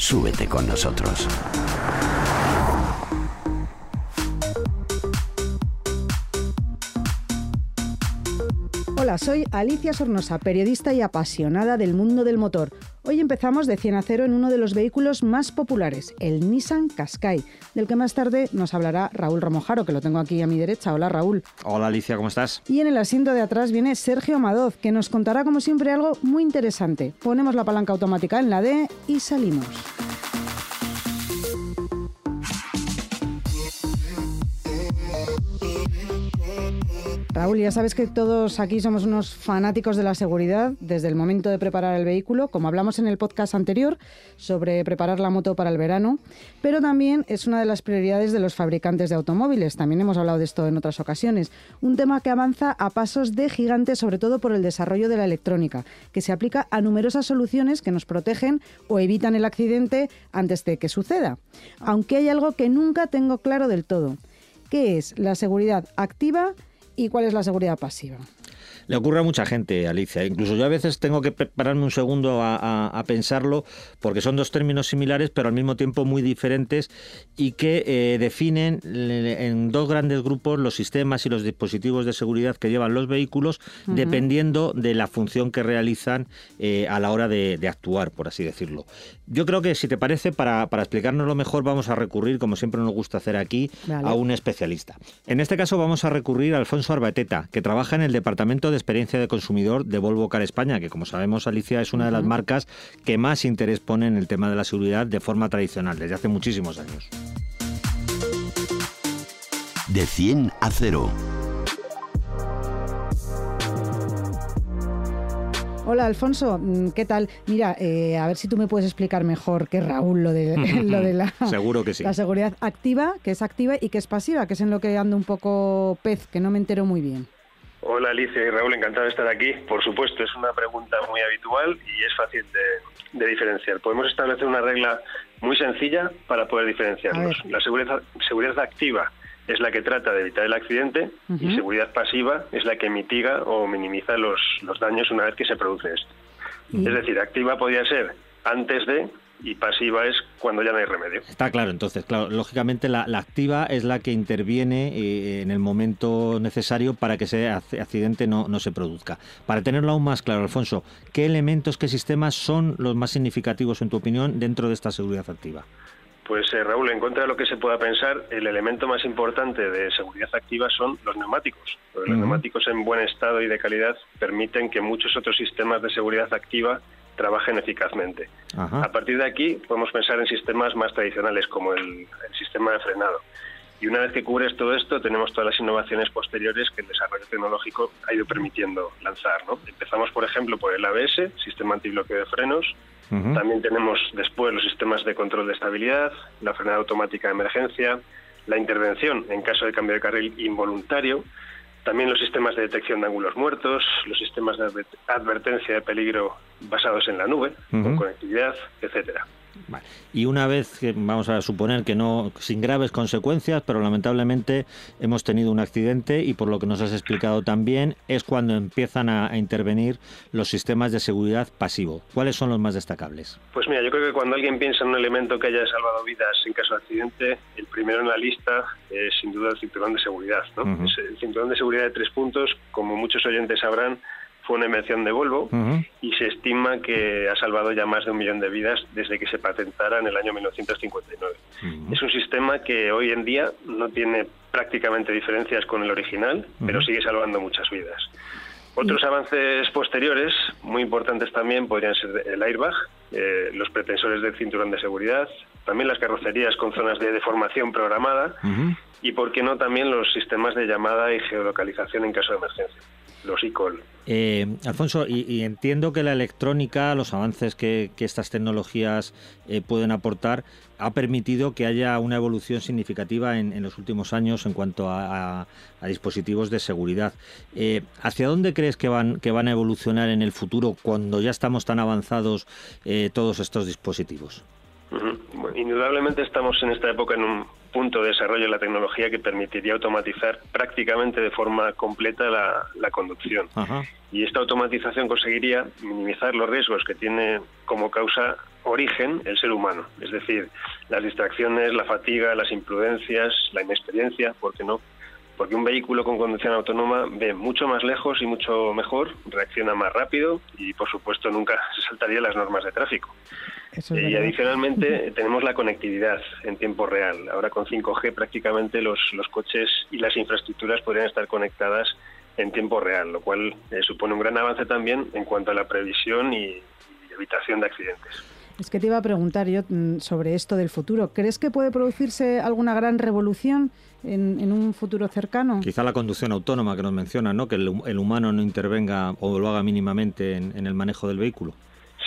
Súbete con nosotros. Soy Alicia Sornosa, periodista y apasionada del mundo del motor. Hoy empezamos de 100 a 0 en uno de los vehículos más populares, el Nissan Qashqai, del que más tarde nos hablará Raúl Romojaro, que lo tengo aquí a mi derecha. Hola, Raúl. Hola, Alicia, ¿cómo estás? Y en el asiento de atrás viene Sergio Madoz, que nos contará como siempre algo muy interesante. Ponemos la palanca automática en la D y salimos. Raúl, ya sabes que todos aquí somos unos fanáticos de la seguridad desde el momento de preparar el vehículo, como hablamos en el podcast anterior sobre preparar la moto para el verano, pero también es una de las prioridades de los fabricantes de automóviles. También hemos hablado de esto en otras ocasiones. Un tema que avanza a pasos de gigante, sobre todo por el desarrollo de la electrónica, que se aplica a numerosas soluciones que nos protegen o evitan el accidente antes de que suceda. Aunque hay algo que nunca tengo claro del todo. ¿Qué es la seguridad activa? Y cuál es la seguridad pasiva. Le ocurre a mucha gente, Alicia. Incluso yo a veces tengo que prepararme un segundo a, pensarlo, porque son dos términos similares, pero al mismo tiempo muy diferentes y que eh, definen en dos grandes grupos los sistemas y los dispositivos de seguridad que llevan los vehículos, dependiendo de la función que realizan eh, a la hora de, actuar, por así decirlo. Yo creo que, si te parece, para, para explicárnoslo mejor, vamos a recurrir, como siempre nos gusta hacer aquí, a un especialista. En este caso vamos a recurrir a Alfonso Arbateta, que trabaja en el Departamento de experiencia de consumidor de Volvo Car España, que como sabemos, Alicia, es una de las marcas que más interés pone en el tema de la seguridad de forma tradicional, desde hace muchísimos años. De 100 a 0. Hola Alfonso, mm, ¿qué tal? Mira, eh, a ver si tú me puedes explicar mejor que Raúl lo de, lo de la, Seguro que sí. la seguridad activa, que es activa y que es pasiva, que es en lo que ando un poco pez, que no me entero muy bien. Hola Alicia y Raúl, encantado de estar aquí. Por supuesto, es una pregunta muy habitual y es fácil de, diferenciar. Podemos establecer una regla muy sencilla para poder diferenciarlos. La seguridad, seguridad activa es la que trata de evitar el accidente y seguridad pasiva es la que mitiga o minimiza los, los daños una vez que se produce esto. Es decir, activa podría ser antes de y pasiva es cuando ya no hay remedio. Está claro, entonces, claro, lógicamente la, activa es la que interviene eh, en el momento necesario para que ese accidente no, no, se produzca. Para tenerlo aún más claro, Alfonso, ¿qué elementos, qué sistemas son los más significativos, en tu opinión, dentro de esta seguridad activa? Pues eh, Raúl, en contra de lo que se pueda pensar, el elemento más importante de seguridad activa son los neumáticos. Los neumáticos en buen estado y de calidad permiten que muchos otros sistemas de seguridad activa trabajen eficazmente. A partir de aquí podemos pensar en sistemas más tradicionales como el, sistema de frenado. Y una vez que cubres todo esto, tenemos todas las innovaciones posteriores que el desarrollo tecnológico ha ido permitiendo lanzar. ¿no? Empezamos, por ejemplo, por el ABS, Sistema Antibloqueo de Frenos. También tenemos después los sistemas de control de estabilidad, la frenada automática de emergencia, la intervención en caso de cambio de carril involuntario, también los sistemas de detección de ángulos muertos, los sistemas de advertencia de peligro basados en la nube, con conectividad, etcétera. Y una vez que vamos a suponer que no sin graves consecuencias, pero lamentablemente hemos tenido un accidente y por lo que nos has explicado también es cuando empiezan a, intervenir los sistemas de seguridad pasivo. ¿Cuáles son los más destacables? Pues mira, yo creo que cuando alguien piensa en un elemento que haya salvado vidas en caso de accidente, el primero en la lista es sin duda el cinturón de seguridad. El cinturón de seguridad de tres puntos, como muchos oyentes sabrán, fue una invención de Volvo y se estima que ha salvado ya más de un millón de vidas desde que se patentara en el año 1959. Es un sistema que hoy en día no tiene prácticamente diferencias con el original, pero sigue salvando muchas vidas. Otros avances posteriores, muy importantes también, podrían ser el airbag, eh, los pretensores del cinturón de seguridad, también las carrocerías con zonas de deformación programada y, por qué no, también los sistemas de llamada y geolocalización en caso de emergencia, los e-call. Eh, Alfonso, y, entiendo que la electrónica, los avances que, estas tecnologías eh, pueden aportar, ha permitido que haya una evolución significativa en, los últimos años en cuanto a, dispositivos de seguridad. Eh, ¿Hacia dónde crees que van, que van a evolucionar en el futuro cuando ya estamos tan avanzados todos estos dispositivos? Indudablemente estamos en esta época en un punto de desarrollo de la tecnología que permitiría automatizar prácticamente de forma completa la, conducción. Y esta automatización conseguiría minimizar los riesgos que tiene como causa origen el ser humano, es decir, las distracciones, la fatiga, las imprudencias, la inexperiencia, ¿por qué no? Porque un vehículo con conducción autónoma ve mucho más lejos y mucho mejor, reacciona más rápido y, por supuesto, nunca se saltaría las normas de tráfico y adicionalmente tenemos la conectividad en tiempo real. Ahora con 5G prácticamente los, los coches y las infraestructuras podrían estar conectadas en tiempo real, lo cual eh, supone un gran avance también en cuanto a la previsión y, evitación de accidentes. Es que te iba a preguntar yo mm, sobre esto del futuro. ¿Crees que puede producirse alguna gran revolución en, un futuro cercano? Quizá la conducción autónoma que nos menciona, ¿no? que el, humano no intervenga o lo haga mínimamente en el manejo del vehículo.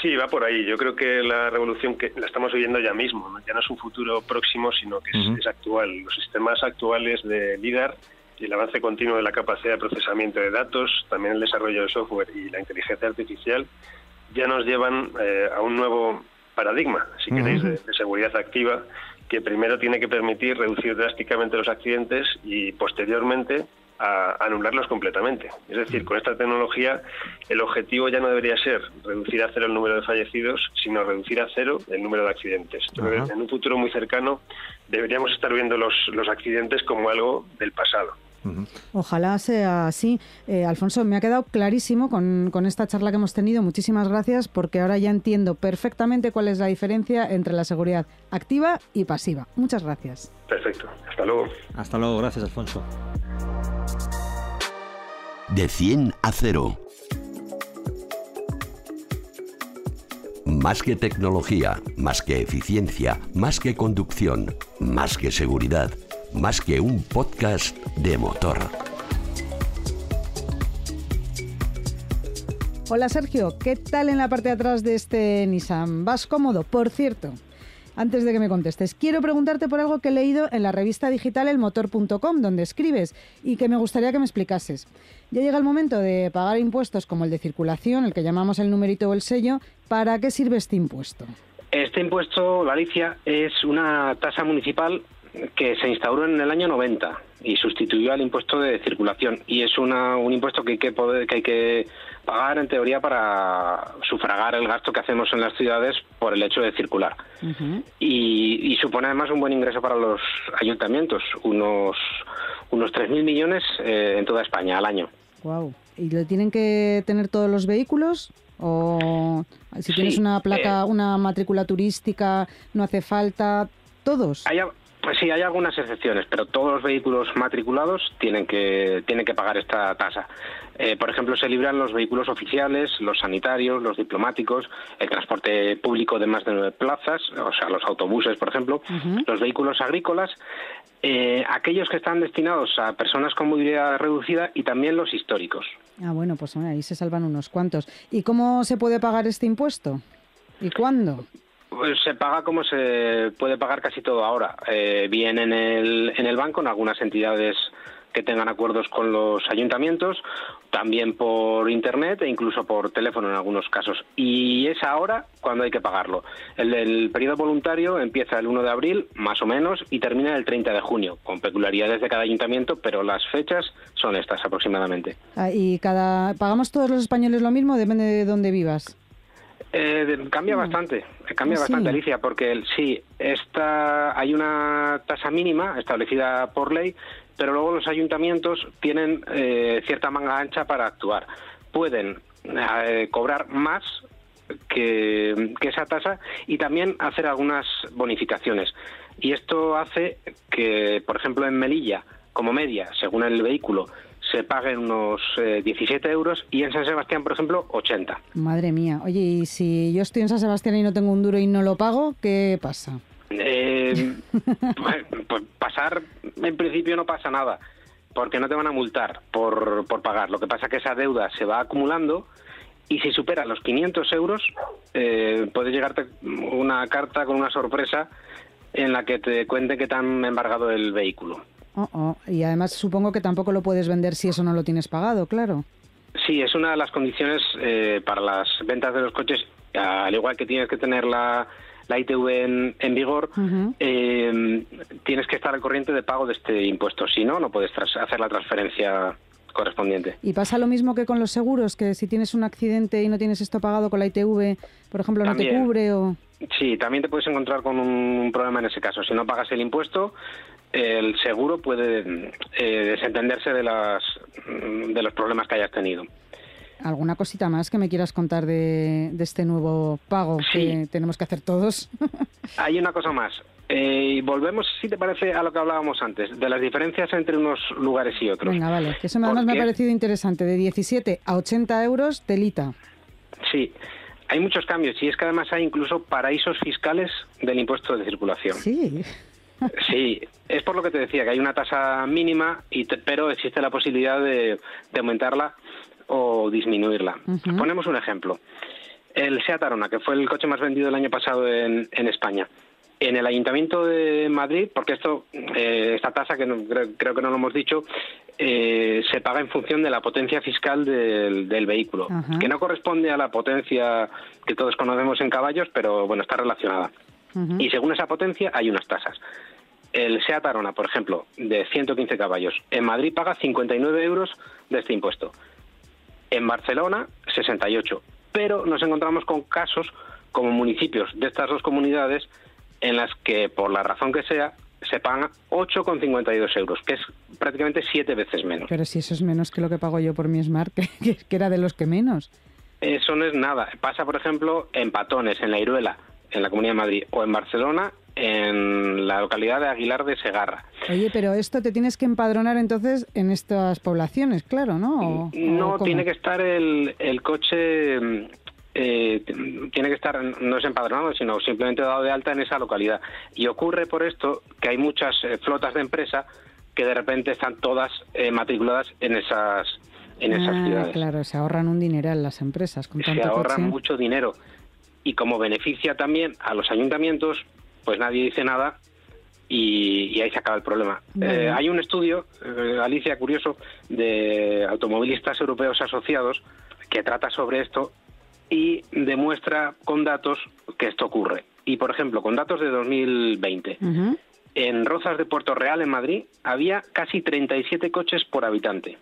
Sí, va por ahí. Yo creo que la revolución que la estamos viviendo ya mismo, ya no es un futuro próximo, sino que es, actual. Los sistemas actuales de LIDAR y el avance continuo de la capacidad de procesamiento de datos, también el desarrollo de software y la inteligencia artificial, ya nos llevan eh, a un nuevo paradigma, si queréis, de, seguridad activa, que primero tiene que permitir reducir drásticamente los accidentes y posteriormente a anularlos completamente. Es decir, con esta tecnología el objetivo ya no debería ser reducir a cero el número de fallecidos, sino reducir a cero el número de accidentes. en un futuro muy cercano deberíamos estar viendo los, los accidentes como algo del pasado. Ojalá sea así. Eh, Alfonso, me ha quedado clarísimo con, con, esta charla que hemos tenido. Muchísimas gracias porque ahora ya entiendo perfectamente cuál es la diferencia entre la seguridad activa y pasiva. Muchas gracias. Perfecto. Hasta luego. Hasta luego. Gracias, Alfonso. De 100 a 0. Más que tecnología, más que eficiencia, más que conducción, más que seguridad, más que un podcast de motor. Hola Sergio, ¿qué tal en la parte de atrás de este Nissan? ¿Vas cómodo? Por cierto, antes de que me contestes, quiero preguntarte por algo que he leído en la revista digital elmotor.com, donde escribes y que me gustaría que me explicases. Ya llega el momento de pagar impuestos como el de circulación, el que llamamos el numerito o el sello. ¿Para qué sirve este impuesto? Este impuesto, Galicia, es una tasa municipal que se instauró en el año 90 y sustituyó al impuesto de circulación. Y es una, un impuesto que hay que, poder, que hay que pagar en teoría para sufragar el gasto que hacemos en las ciudades por el hecho de circular. y, supone además un buen ingreso para los ayuntamientos, unos, unos 3.000 millones eh, en toda España al año. Wow. ¿Y lo tienen que tener todos los vehículos? ¿O si tienes una placa, eh, una matrícula turística, no hace falta? ¿Todos? Pues sí, hay algunas excepciones, pero todos los vehículos matriculados tienen que, tienen que pagar esta tasa. Eh, por ejemplo, se libran los vehículos oficiales, los sanitarios, los diplomáticos, el transporte público de más de nueve plazas, o sea, los autobuses, por ejemplo, los vehículos agrícolas, eh, aquellos que están destinados a personas con movilidad reducida y también los históricos. Ah, bueno, pues ahí se salvan unos cuantos. ¿Y cómo se puede pagar este impuesto? ¿Y cuándo? Pues se paga como se puede pagar casi todo ahora, eh, bien en el, en el banco, en algunas entidades que tengan acuerdos con los ayuntamientos, también por internet e incluso por teléfono en algunos casos. Y es ahora cuando hay que pagarlo. El, el periodo voluntario empieza el 1 de abril, más o menos, y termina el 30 de junio, con peculiaridades de cada ayuntamiento, pero las fechas son estas aproximadamente. Ah, ¿Y cada pagamos todos los españoles lo mismo? Depende de dónde vivas. Eh, cambia mm. bastante, cambia bastante, Alicia, porque sí, esta, hay una tasa mínima establecida por ley, pero luego los ayuntamientos tienen eh, cierta manga ancha para actuar. Pueden eh, cobrar más que, que esa tasa y también hacer algunas bonificaciones. Y esto hace que, por ejemplo, en Melilla, como media, según el vehículo, se paguen unos 17 eh, euros y en San Sebastián, por ejemplo, 80. Madre mía. Oye, y si yo estoy en San Sebastián y no tengo un duro y no lo pago, ¿qué pasa? Eh, pues, pues pasar, en principio no pasa nada, porque no te van a multar por, por pagar. Lo que pasa es que esa deuda se va acumulando y si supera los 500 euros, eh, puede llegarte una carta con una sorpresa en la que te cuente que te han embargado el vehículo. Oh, oh. Y además supongo que tampoco lo puedes vender si eso no lo tienes pagado, claro. Sí, es una de las condiciones eh, para las ventas de los coches, al igual que tienes que tener la, la ITV en, en vigor, eh, tienes que estar al corriente de pago de este impuesto. Si no, no puedes hacer la transferencia correspondiente. ¿Y pasa lo mismo que con los seguros? Que si tienes un accidente y no tienes esto pagado con la ITV, por ejemplo, no te cubre o... Sí, también te puedes encontrar con un problema en ese caso. Si no pagas el impuesto, el seguro puede eh, desentenderse de, las, de los problemas que hayas tenido. ¿Alguna cosita más que me quieras contar de, este nuevo pago que tenemos que hacer todos? Hay una cosa más. Eh, volvemos, si te parece, a lo que hablábamos antes, de las diferencias entre unos lugares y otros. Venga, vale, que eso además me ha parecido interesante, de 17 a 80 euros, telita. Sí, hay muchos cambios y es que además hay incluso paraísos fiscales del impuesto de circulación. Sí. Sí, es por lo que te decía, que hay una tasa mínima, y pero existe la posibilidad de, aumentarla o disminuirla. Ponemos un ejemplo. El Seat Arona, que fue el coche más vendido el año pasado en, España. En el Ayuntamiento de Madrid, porque esto, eh, esta tasa, que creo, que no lo hemos dicho, eh, se paga en función de la potencia fiscal del, vehículo, que no corresponde a la potencia que todos conocemos en caballos, pero bueno, está relacionada. Y según esa potencia hay unas tasas. El Seat Arona, por ejemplo, de 115 caballos, en Madrid paga 59 euros de este impuesto. En Barcelona, 68. Pero nos encontramos con casos como municipios de estas dos comunidades en las que, por la razón que sea, se pagan 8,52 euros, que es prácticamente siete veces menos. Pero si eso es menos que lo que pago yo por mi Smart, que, que era de los que menos. Eso no es nada. Pasa, por ejemplo, en Patones, en La Iruela, en la Comunidad de Madrid, o en Barcelona, en la localidad de Aguilar de Segarra. Oye, pero esto te tienes que empadronar entonces en estas poblaciones, claro, ¿no? no, tiene que estar el, el coche, eh, tiene que estar, no es empadronado, sino simplemente dado de alta en esa localidad. Y ocurre por esto que hay muchas eh, flotas de empresa que de repente están todas eh, matriculadas en esas en esas ah, ciudades. Claro, se ahorran un dineral las empresas. Con se ahorran mucho dinero. Y como beneficia también a los ayuntamientos, pues nadie dice nada y, ahí se acaba el problema. Eh, hay un estudio, eh, Alicia, curioso, de automovilistas europeos asociados que trata sobre esto y demuestra con datos que esto ocurre. Y, por ejemplo, con datos de 2020, en Rozas de Puerto Real, en Madrid, había casi 37 coches por habitante.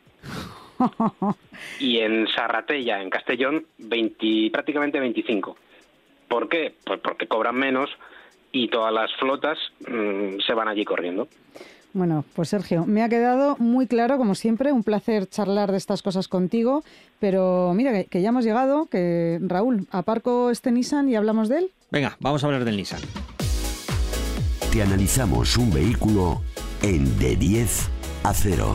y en Sarratella, en Castellón, 20, prácticamente 25. ¿Por qué? Pues porque cobran menos, y todas las flotas mm, se van allí corriendo. Bueno, pues Sergio, me ha quedado muy claro, como siempre, un placer charlar de estas cosas contigo, pero mira que, ya hemos llegado, que Raúl, aparco este Nissan y hablamos de él. Venga, vamos a hablar del Nissan. Te analizamos un vehículo en de 10 a 0.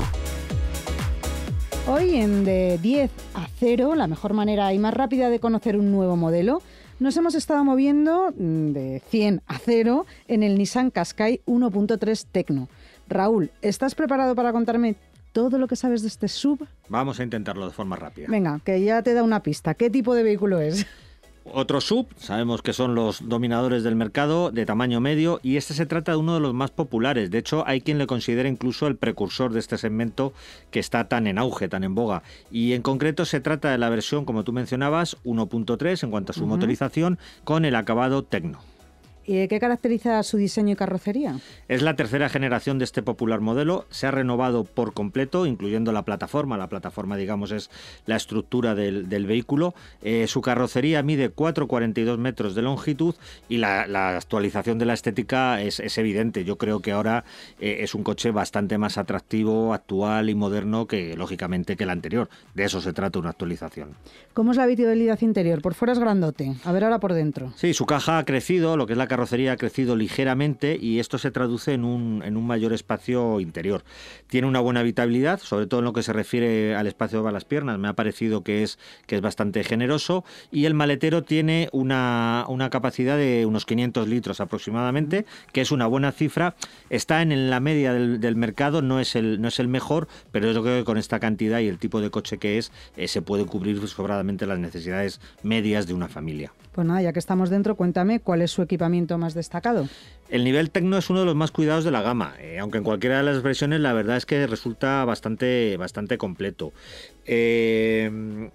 Hoy en de 10 a 0, la mejor manera y más rápida de conocer un nuevo modelo nos hemos estado moviendo mm, de 100 a 0 en el Nissan Qashqai 1.3 Tecno. Raúl, ¿estás preparado para contarme todo lo que sabes de este sub? Vamos a intentarlo de forma rápida. Venga, que ya te da una pista. ¿Qué tipo de vehículo es? Otro sub, sabemos que son los dominadores del mercado de tamaño medio y este se trata de uno de los más populares. De hecho, hay quien le considera incluso el precursor de este segmento que está tan en auge, tan en boga. Y en concreto se trata de la versión, como tú mencionabas, 1.3 en cuanto a su motorización con el acabado Tecno. ¿Y qué caracteriza su diseño y carrocería? Es la tercera generación de este popular modelo. Se ha renovado por completo, incluyendo la plataforma. La plataforma, digamos, es la estructura del, vehículo. Eh, su carrocería mide 4,42 metros de longitud y la, actualización de la estética es, evidente. Yo creo que ahora eh, es un coche bastante más atractivo, actual y moderno que, lógicamente, que el anterior. De eso se trata una actualización. ¿Cómo es la habitabilidad interior? Por fuera es grandote. A ver ahora por dentro. Sí, su caja ha crecido, lo que es la carrocería ha crecido ligeramente y esto se traduce en un, mayor espacio interior. Tiene una buena habitabilidad, sobre todo en lo que se refiere al espacio para las piernas. Me ha parecido que es, que es bastante generoso y el maletero tiene una, capacidad de unos 500 litros aproximadamente, que es una buena cifra. Está en la media del, mercado, no es, el, no es el mejor, pero yo creo que con esta cantidad y el tipo de coche que es, eh, se puede cubrir sobradamente las necesidades medias de una familia. Pues nada, ya que estamos dentro, cuéntame cuál es su equipamiento más destacado. El nivel Tecno es uno de los más cuidados de la gama, eh, aunque en cualquiera de las versiones la verdad es que resulta bastante, bastante completo. Eh,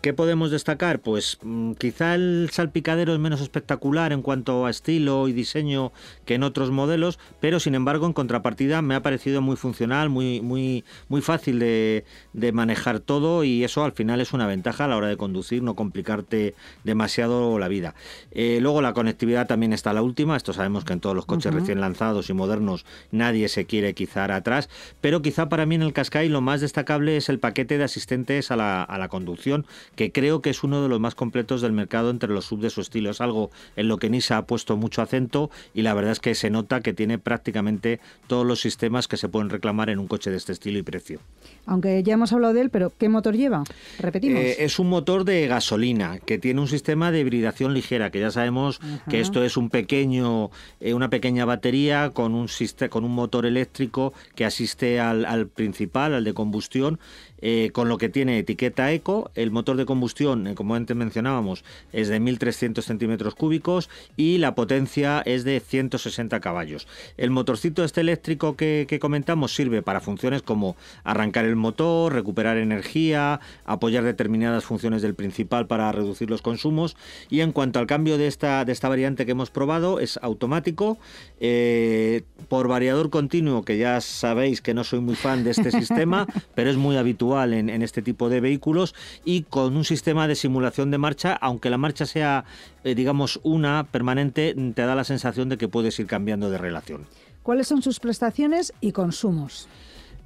¿Qué podemos destacar? Pues mm, quizá el salpicadero es menos espectacular en cuanto a estilo y diseño que en otros modelos, pero sin embargo en contrapartida me ha parecido muy funcional, muy, muy, muy fácil de, manejar todo y eso al final es una ventaja a la hora de conducir, no complicarte demasiado la vida. Eh, luego la conectividad también está la última, esto sabemos que en todos los coches recién lanzados y modernos nadie se quiere quizá atrás, pero quizá para mí en el Qashqai lo más destacable es el paquete de asistentes a la, a la conducción que creo que es uno de los más completos del mercado entre los sub de su estilo. Es algo en lo que Nisa ha puesto mucho acento y la verdad es que se nota que tiene prácticamente todos los sistemas que se pueden reclamar en un coche de este estilo y precio. Aunque ya hemos hablado de él, pero ¿qué motor lleva? Repetimos. Eh, es un motor de gasolina que tiene un sistema de hibridación ligera, que ya sabemos que esto es un pequeño, eh, una pequeña batería con un, con un motor eléctrico que asiste al, al principal, al de combustión, eh, con lo que tiene etiqueta eco. El motor de combustión, eh, como antes mencionábamos, es de 1.300 centímetros cúbicos y la potencia es de 160 caballos. El motorcito este eléctrico que, comentamos sirve para funciones como arrancar el motor, recuperar energía, apoyar determinadas funciones del principal para reducir los consumos. Y en cuanto al cambio de esta, de esta variante que hemos probado, es automático, eh, por variador continuo, que ya sabéis que no soy muy fan de este sistema, pero es muy habitual en, este tipo de vehículos y con un sistema de simulación de marcha, aunque la marcha sea, eh, digamos, una permanente, te da la sensación de que puedes ir cambiando de relación. ¿Cuáles son sus prestaciones y consumos?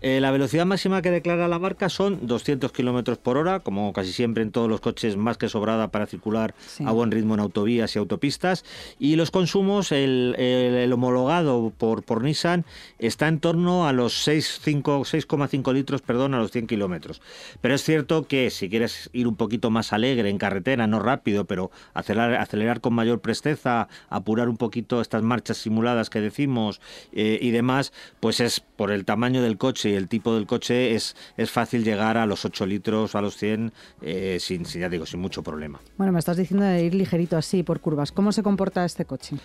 Eh, la velocidad máxima que declara la marca son 200 kilómetros por hora, como casi siempre en todos los coches, más que sobrada para circular a buen ritmo en autovías y autopistas. Y los consumos, el, homologado por, por Nissan está en torno a los 6,5 litros perdón, a los 100 kilómetros. Pero es cierto que si quieres ir un poquito más alegre en carretera, no rápido, pero acelerar, acelerar con mayor presteza, apurar un poquito estas marchas simuladas que decimos eh, y demás, pues es por el tamaño del coche el tipo del coche es, es fácil llegar a los 8 litros, a los 100, eh, sin, ya digo, sin mucho problema. Bueno, me estás diciendo de ir ligerito así por curvas. ¿Cómo se comporta este coche?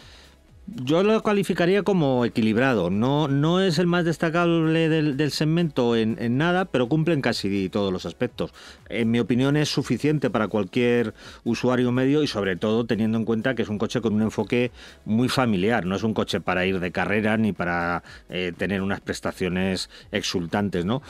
Yo lo calificaría como equilibrado. No, no es el más destacable del, segmento en, nada, pero cumple en casi todos los aspectos. En mi opinión es suficiente para cualquier usuario medio y sobre todo teniendo en cuenta que es un coche con un enfoque muy familiar. No es un coche para ir de carrera ni para eh, tener unas prestaciones exultantes, ¿no?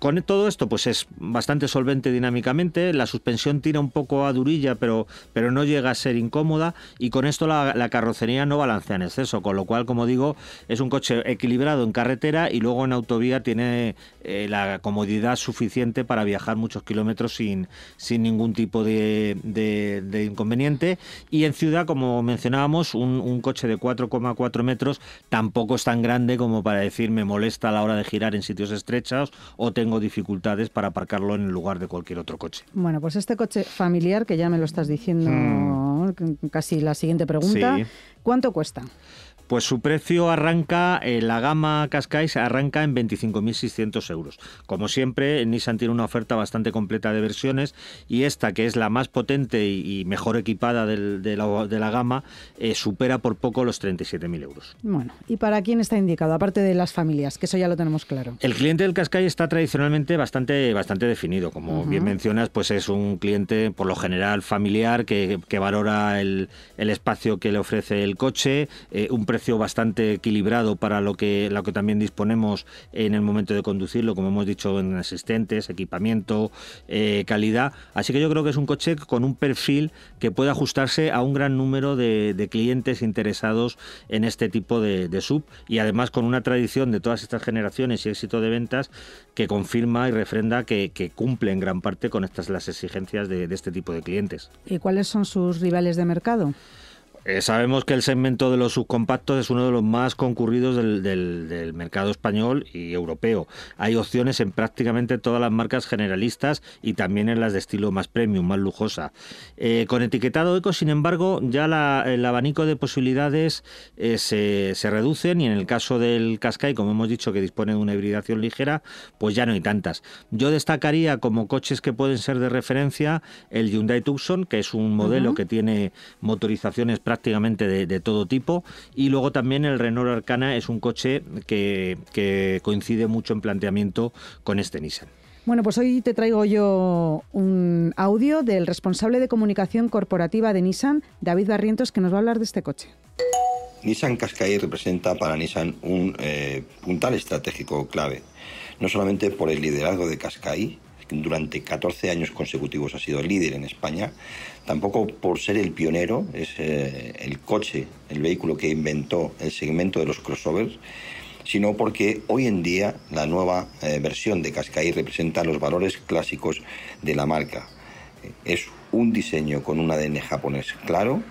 Con todo esto, pues es bastante solvente dinámicamente, la suspensión tira un poco a durilla, pero, pero no llega a ser incómoda, y con esto la, carrocería no balancea en exceso, con lo cual, como digo, es un coche equilibrado en carretera y luego en autovía tiene eh, la comodidad suficiente para viajar muchos kilómetros sin, sin ningún tipo de, inconveniente. Y en ciudad, como mencionábamos, un, un coche de 4,4 metros tampoco es tan grande como para decir me molesta a la hora de girar en sitios estrechos o tengo tengo dificultades para aparcarlo en el lugar de cualquier otro coche. Bueno, pues este coche familiar, que ya me lo estás diciendo hmm. casi la siguiente pregunta, ¿cuánto cuesta? Pues su precio arranca, en la gama Qashqai arranca en 25.600 euros. Como siempre, Nissan tiene una oferta bastante completa de versiones y esta, que es la más potente y mejor equipada de, la, gama, eh, supera por poco los 37.000 euros. Bueno, ¿y para quién está indicado? Aparte de las familias, que eso ya lo tenemos claro. El cliente del Qashqai está tradicionalmente bastante, bastante definido. Como bien mencionas, pues es un cliente por lo general familiar que, valora el, espacio que le ofrece el coche, eh, un precio bastante equilibrado para lo que, lo que también disponemos en el momento de conducirlo, como hemos dicho, en asistentes, equipamiento, eh, calidad. Así que yo creo que es un coche con un perfil que puede ajustarse a un gran número de, clientes interesados en este tipo de, sub y además con una tradición de todas estas generaciones y éxito de ventas que confirma y refrenda que, cumple en gran parte con estas las exigencias de este tipo de clientes. ¿Y cuáles son sus rivales de mercado? Eh, sabemos que el segmento de los subcompactos es uno de los más concurridos del, mercado español y europeo. Hay opciones en prácticamente todas las marcas generalistas y también en las de estilo más premium, más lujosa. Eh, con etiquetado eco, sin embargo, ya el abanico de posibilidades eh, se, se, reducen y en el caso del Qashqai, como hemos dicho, que dispone de una hibridación ligera, pues ya no hay tantas. Yo destacaría como coches que pueden ser de referencia el Hyundai Tucson, que es un modelo que tiene motorizaciones prácticamente de, todo tipo. Y luego también el Renault Arcana es un coche que, coincide mucho en planteamiento con este Nissan. Bueno, pues hoy te traigo yo un audio del responsable de comunicación corporativa de Nissan, David Barrientos, que nos va a hablar de este coche. Nissan Qashqai representa para Nissan un eh, puntal estratégico clave, no solamente por el liderazgo de Qashqai, durante 14 años consecutivos ha sido líder en España, tampoco por ser el pionero, es eh, el coche, el vehículo que inventó el segmento de los crossovers, sino porque hoy en día la nueva eh, versión de Qashqai representa los valores clásicos de la marca. Es un diseño con un ADN japonés claro,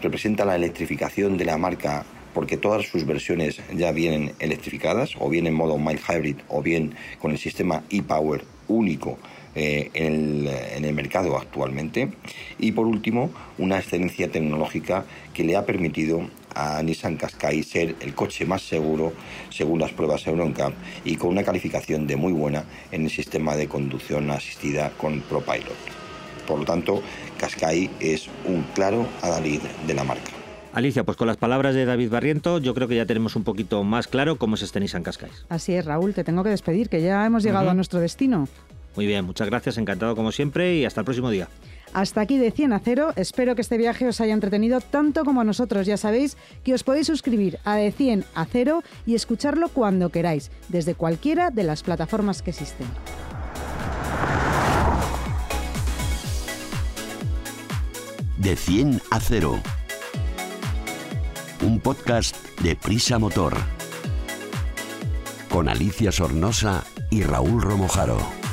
representa la electrificación de la marca porque todas sus versiones ya vienen electrificadas, o bien en modo mild hybrid, o bien con el sistema e-Power único eh, en, el, mercado actualmente. Y por último, una excelencia tecnológica que le ha permitido a Nissan Qashqai ser el coche más seguro según las pruebas EuroNCAP y con una calificación de muy buena en el sistema de conducción asistida con ProPilot. Por lo tanto, Qashqai es un claro adalid de la marca. Alicia, pues con las palabras de David Barriento, yo creo que ya tenemos un poquito más claro cómo es este Nissan Qashqai. Así es, Raúl, te tengo que despedir, que ya hemos llegado a nuestro destino. Muy bien, muchas gracias, encantado como siempre y hasta el próximo día. Hasta aquí de 100 a 0. Espero que este viaje os haya entretenido tanto como a nosotros. Ya sabéis que os podéis suscribir a De 100 a 0 y escucharlo cuando queráis, desde cualquiera de las plataformas que existen. De 100 a 0 un podcast de Prisa Motor. Con Alicia Sornosa y Raúl Romojaro.